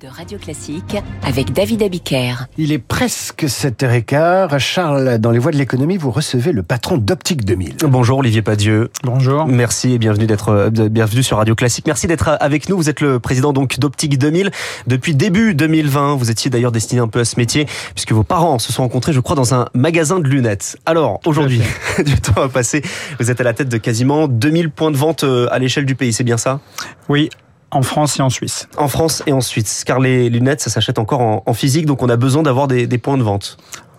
de Radio Classique avec David Abiker. Il est presque 7h15. Charles, dans les voies de l'économie, vous recevez le patron d'Optique 2000. Bonjour Olivier Padieu. Bonjour. Merci et bienvenue d'être euh, bienvenue sur Radio Classique. Merci d'être euh, avec nous. Vous êtes le président donc d'Optique 2000 depuis début 2020. Vous étiez d'ailleurs destiné un peu à ce métier puisque vos parents se sont rencontrés, je crois, dans un magasin de lunettes. Alors aujourd'hui, du temps a passé. Vous êtes à la tête de quasiment 2000 points de vente euh, à l'échelle du pays. C'est bien ça? Oui, en France et en Suisse. En France et en Suisse, car les lunettes, ça s'achète encore en, physique, donc on a besoin d'avoir des, points de vente.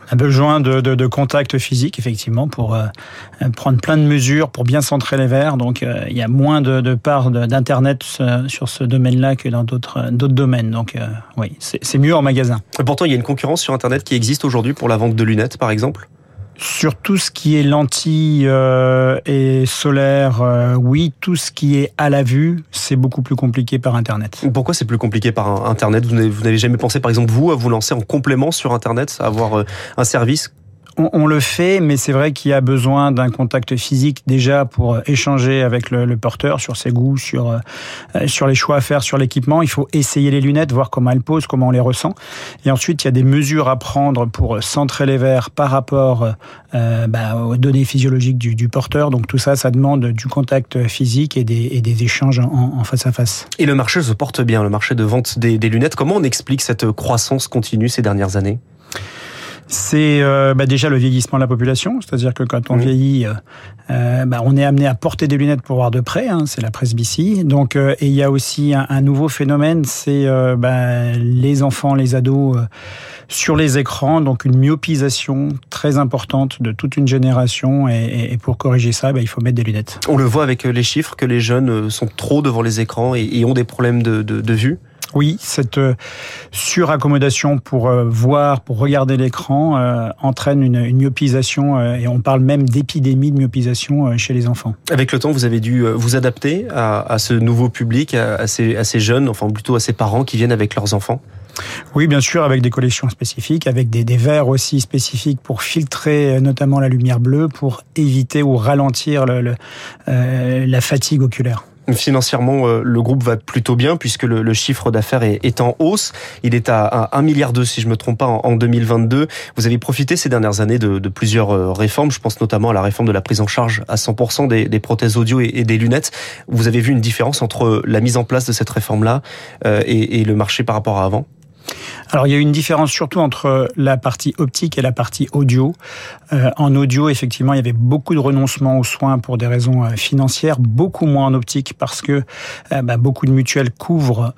On a besoin de, de, contact physique, effectivement, pour euh, prendre plein de mesures, pour bien centrer les verres. Donc, euh, il y a moins de, de parts d'Internet euh, sur ce domaine-là que dans d'autres domaines. Donc, oui, c'est mieux en magasin. pourtant, il y a une concurrence sur Internet qui existe aujourd'hui pour la vente de lunettes, par exemple sur tout ce qui est lentilles euh, et solaire, euh, oui. Tout ce qui est à la vue, c'est beaucoup plus compliqué par Internet. Pourquoi c'est plus compliqué par Internet? Vous n'avez jamais pensé, par exemple, vous, à vous lancer en complément sur Internet, à avoir euh, un service on, le fait, mais c'est vrai qu'il y a besoin d'un contact physique déjà pour euh, échanger avec le, porteur sur ses goûts, sur euh, euh, sur les choix à faire sur l'équipement. Il faut essayer les lunettes, voir comment elles posent, comment on les ressent. Et ensuite, il y a des mesures à prendre pour centrer les verres par rapport bah, aux données physiologiques du, porteur. Donc tout ça, ça demande du contact physique et des, des échanges en, face à face. Et le marché se porte bien, le marché de vente des lunettes. Comment on explique cette croissance continue ces dernières années? C'est euh, bah déjà le vieillissement de la population, c'est-à-dire que quand on vieillit, euh, euh, bah, on est amené à porter des lunettes pour voir de près, hein, c'est la presbytie. Donc, et il y a aussi un, nouveau phénomène, c'est bah, les enfants, les ados sur les écrans, donc une myopisation très importante de toute une génération. Et, pour corriger ça, il faut mettre des lunettes. On le voit avec les chiffres que les jeunes sont trop devant les écrans et, ont des problèmes de, de vue. Oui, cette euh, suraccommodation pour euh, voir, pour regarder l'écran euh, entraîne une, myopisation et on parle même d'épidémie de myopisation chez les enfants. Avec le temps, vous avez dû vous adapter à, ce nouveau public, à, ces, jeunes, enfin plutôt à ces parents qui viennent avec leurs enfants? Oui, bien sûr, avec des collections spécifiques, avec des, verres aussi spécifiques pour filtrer notamment la lumière bleue, pour éviter ou ralentir la fatigue oculaire. Financièrement, euh, le groupe va plutôt bien puisque le, chiffre d'affaires est, en hausse. Il est à, 1 milliard si je me trompe pas, en, 2022. Vous avez profité ces dernières années de, plusieurs euh, réformes. Je pense notamment à la réforme de la prise en charge à 100% des, prothèses audio et, des lunettes. Vous avez vu une différence entre la mise en place de cette réforme-là euh, et le marché par rapport à avant? Alors il y a une différence surtout entre la partie optique et la partie audio. Euh, en audio, effectivement, il y avait beaucoup de renoncements aux soins pour des raisons euh, financières, beaucoup moins en optique parce que euh, bah, beaucoup de mutuelles couvrent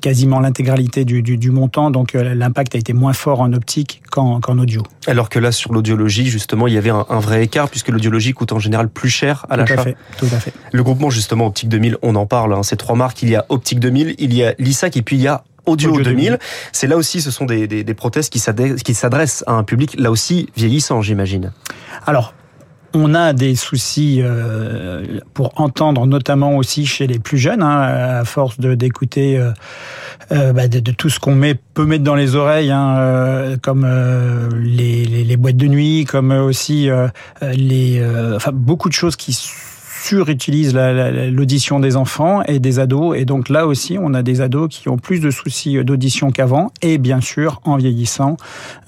quasiment l'intégralité du, montant, donc l'impact a été moins fort en optique qu'en audio. Alors que là, sur l'audiologie, justement, il y avait un, vrai écart puisque l'audiologie coûte en général plus cher à l'achat. Tout à fait. Le groupement justement Optique 2000, on en parle. Hein, ces trois marques, il y a Optique 2000, il y a l'ISAC et puis il y a Audio, 2000. C'est là aussi, ce sont des, des, prothèses qui s'adressent à un public là aussi vieillissant, j'imagine. Alors, on a des soucis euh, pour entendre, notamment aussi chez les plus jeunes, hein, à force d'écouter euh, euh, bah, de, tout ce qu'on met peut mettre dans les oreilles, hein, comme les, les, les, boîtes de nuit, comme aussi les, enfin beaucoup de choses qui surutilisent l'audition des enfants et des ados. Et donc là aussi, on a des ados qui ont plus de soucis d'audition qu'avant. Et bien sûr, en vieillissant,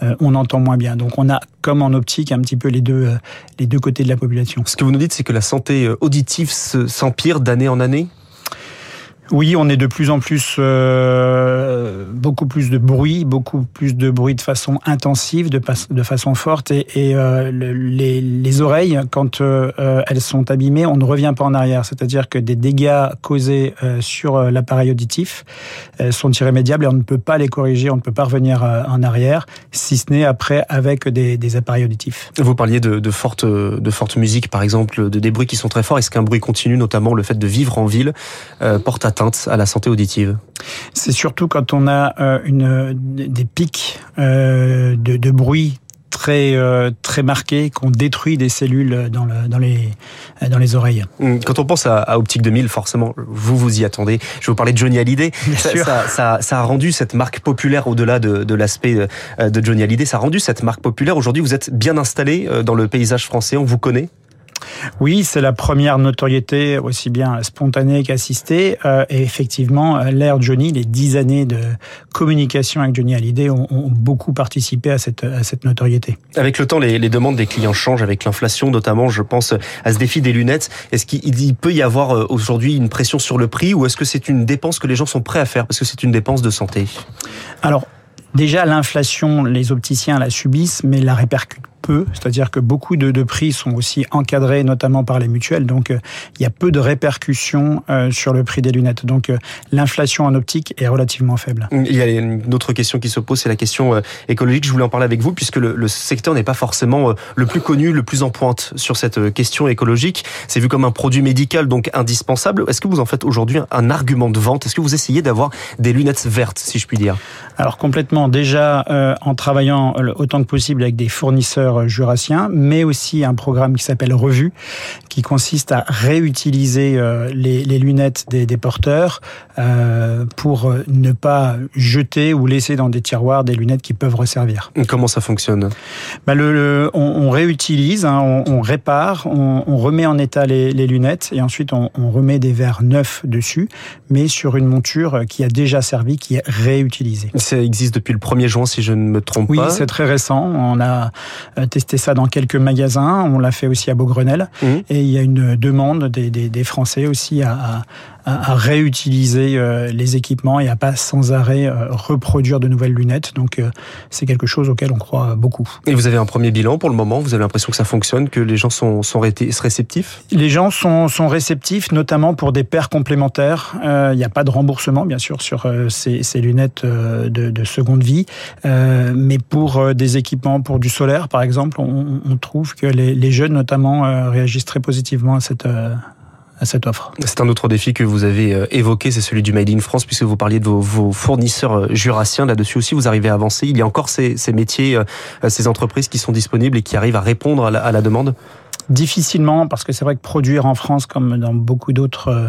euh, on entend moins bien. Donc on a, comme en optique, un petit peu les deux, euh, les deux côtés de la population. Ce que vous nous dites, c'est que la santé euh, auditive s'empire d'année en année? Oui, on est de plus en plus euh, beaucoup plus de bruit, beaucoup plus de bruit de façon intensive, de, façon forte, et, euh, les, les, oreilles, quand euh, elles sont abîmées, on ne revient pas en arrière. C'est-à-dire que des dégâts causés sur l'appareil auditif sont irrémédiables et on ne peut pas les corriger, on ne peut pas revenir en arrière, si ce n'est après avec des, des, appareils auditifs. Vous parliez de, de forte de forte musique, par exemple, de des bruits qui sont très forts. Est-ce qu'un bruit continu, notamment le fait de vivre en ville, porte atteinte à la santé auditive C'est surtout quand on a euh, une, des pics euh, de, bruit très euh, très marqués qu'on détruit des cellules dans, le, dans les dans les oreilles. Hum, quand on pense à, Optique 2000, forcément, vous vous y attendez. Je vais vous parler de Johnny Hallyday. Ça, ça, ça, a rendu cette marque populaire au-delà de, de l'aspect de Johnny Hallyday. Ça a rendu cette marque populaire. Aujourd'hui, vous êtes bien installé dans le paysage français. On vous connaît. Oui, c'est la première notoriété aussi bien spontanée qu'assistée. Euh, et effectivement, l'ère Johnny, les dix années de communication avec Johnny Hallyday ont, ont beaucoup participé à cette, à cette notoriété. Avec le temps, les, les demandes des clients changent avec l'inflation, notamment, je pense à ce défi des lunettes. Est-ce qu'il peut y avoir euh, aujourd'hui une pression sur le prix ou est-ce que c'est une dépense que les gens sont prêts à faire parce que c'est une dépense de santé? Alors, Déjà, l'inflation, les opticiens la subissent, mais la répercute peu, c'est-à-dire que beaucoup de, de, prix sont aussi encadrés, notamment par les mutuelles, donc euh, il y a peu de répercussions euh, sur le prix des lunettes. Donc euh, l'inflation en optique est relativement faible. Il y a une autre question qui se pose, c'est la question écologique. Je voulais en parler avec vous, puisque le, le secteur n'est pas forcément le plus connu, le plus en pointe sur cette question écologique. C'est vu comme un produit médical, donc indispensable. Est-ce que vous en faites aujourd'hui un argument de vente? Est-ce que vous essayez d'avoir des lunettes vertes, si je puis dire? Alors complètement. Déjà, euh, en travaillant autant que possible avec des fournisseurs jurassien, mais aussi un programme qui s'appelle Revue, qui consiste à réutiliser euh, les, les lunettes des, des porteurs euh, pour ne pas jeter ou laisser dans des tiroirs des lunettes qui peuvent resservir. Comment ça fonctionne? Bah le, le, on, on, réutilise, hein, on, on, répare, on, on, remet en état les, les lunettes et ensuite on, remet des verres neufs dessus, mais sur une monture qui a déjà servi, qui est réutilisée. Ça existe depuis le 1er juin, si je ne me trompe oui, pas. Oui, c'est très récent. On a testé ça dans quelques magasins. On l'a fait aussi à Beaugrenelle. Mmh. Et il y a une demande des, des, des Français aussi à, à, à, réutiliser euh, les équipements et à pas sans arrêt euh, reproduire de nouvelles lunettes. Donc euh, c'est quelque chose auquel on croit beaucoup. Et vous avez un premier bilan pour le moment? Vous avez l'impression que ça fonctionne, que les gens sont, sont réceptifs? Les gens sont, sont réceptifs, notamment pour des paires complémentaires. Il n'y a pas de remboursement, bien sûr, sur ces, ces lunettes de, de, seconde vie, mais pour des équipements, pour du solaire, par exemple, on, on trouve que les, les jeunes, notamment, réagissent très positivement à cette C'est un autre défi que vous avez euh, évoqué, c'est celui du Made in France, puisque vous parliez de vos, fournisseurs euh, jurassiens. Là-dessus aussi, vous arrivez à avancer. Il y a encore ces, métiers, euh, ces entreprises qui sont disponibles et qui arrivent à répondre à la demande? Difficilement, parce que c'est vrai que produire en France, comme dans beaucoup d'autres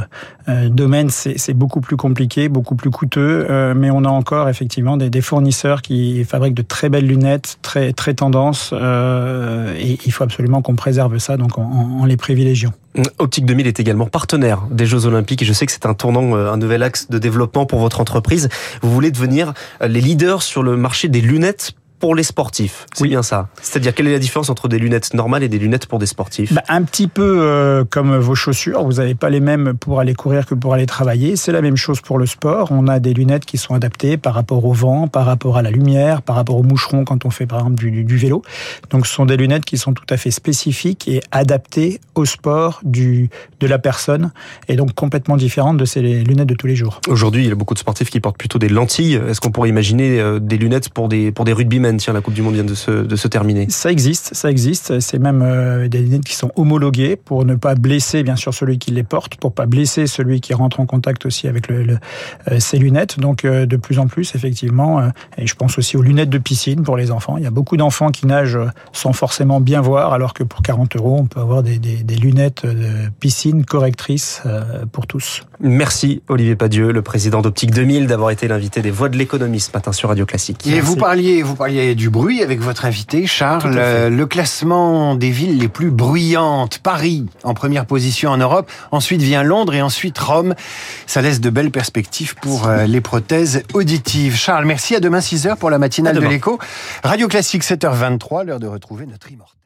euh, domaines, c'est beaucoup plus compliqué, beaucoup plus coûteux. Euh, mais on a encore effectivement des, des, fournisseurs qui fabriquent de très belles lunettes, très très tendance, euh, et il faut absolument qu'on préserve ça, donc en, en, les privilégiant. Optique 2000 est également partenaire des Jeux Olympiques et je sais que c'est un tournant, un nouvel axe de développement pour votre entreprise. Vous voulez devenir les leaders sur le marché des lunettes pour les sportifs. C'est oui. bien ça. C'est-à-dire, quelle est la différence entre des lunettes normales et des lunettes pour des sportifs bah, Un petit peu euh, comme vos chaussures. Vous n'avez pas les mêmes pour aller courir que pour aller travailler. C'est la même chose pour le sport. On a des lunettes qui sont adaptées par rapport au vent, par rapport à la lumière, par rapport au moucheron quand on fait par exemple du, du vélo. Donc, ce sont des lunettes qui sont tout à fait spécifiques et adaptées au sport du, de la personne et donc complètement différentes de ces lunettes de tous les jours. Aujourd'hui, il y a beaucoup de sportifs qui portent plutôt des lentilles. Est-ce qu'on pourrait imaginer euh, des lunettes pour des, pour des rugbymen Tiens, la Coupe du Monde vient de se, de se terminer. Ça existe, ça existe. C'est même euh, des lunettes qui sont homologuées pour ne pas blesser, bien sûr, celui qui les porte, pour pas blesser celui qui rentre en contact aussi avec le, le, euh, ces lunettes. Donc, euh, de plus en plus, effectivement, euh, et je pense aussi aux lunettes de piscine pour les enfants. Il y a beaucoup d'enfants qui nagent sans forcément bien voir, alors que pour 40 euros, on peut avoir des, des, des lunettes de piscine correctrices euh, pour tous. Merci, Olivier Padieu, le président d'Optique 2000, d'avoir été l'invité des Voix de l'économie ce matin sur Radio Classique. Et Merci. vous parliez, vous parliez du bruit avec votre invité, Charles. Le classement des villes les plus bruyantes. Paris en première position en Europe. Ensuite vient Londres et ensuite Rome. Ça laisse de belles perspectives pour euh, les prothèses auditives. Charles, merci. À demain 6h pour la matinale de l'écho. Radio Classique 7h23, l'heure de retrouver notre immortel.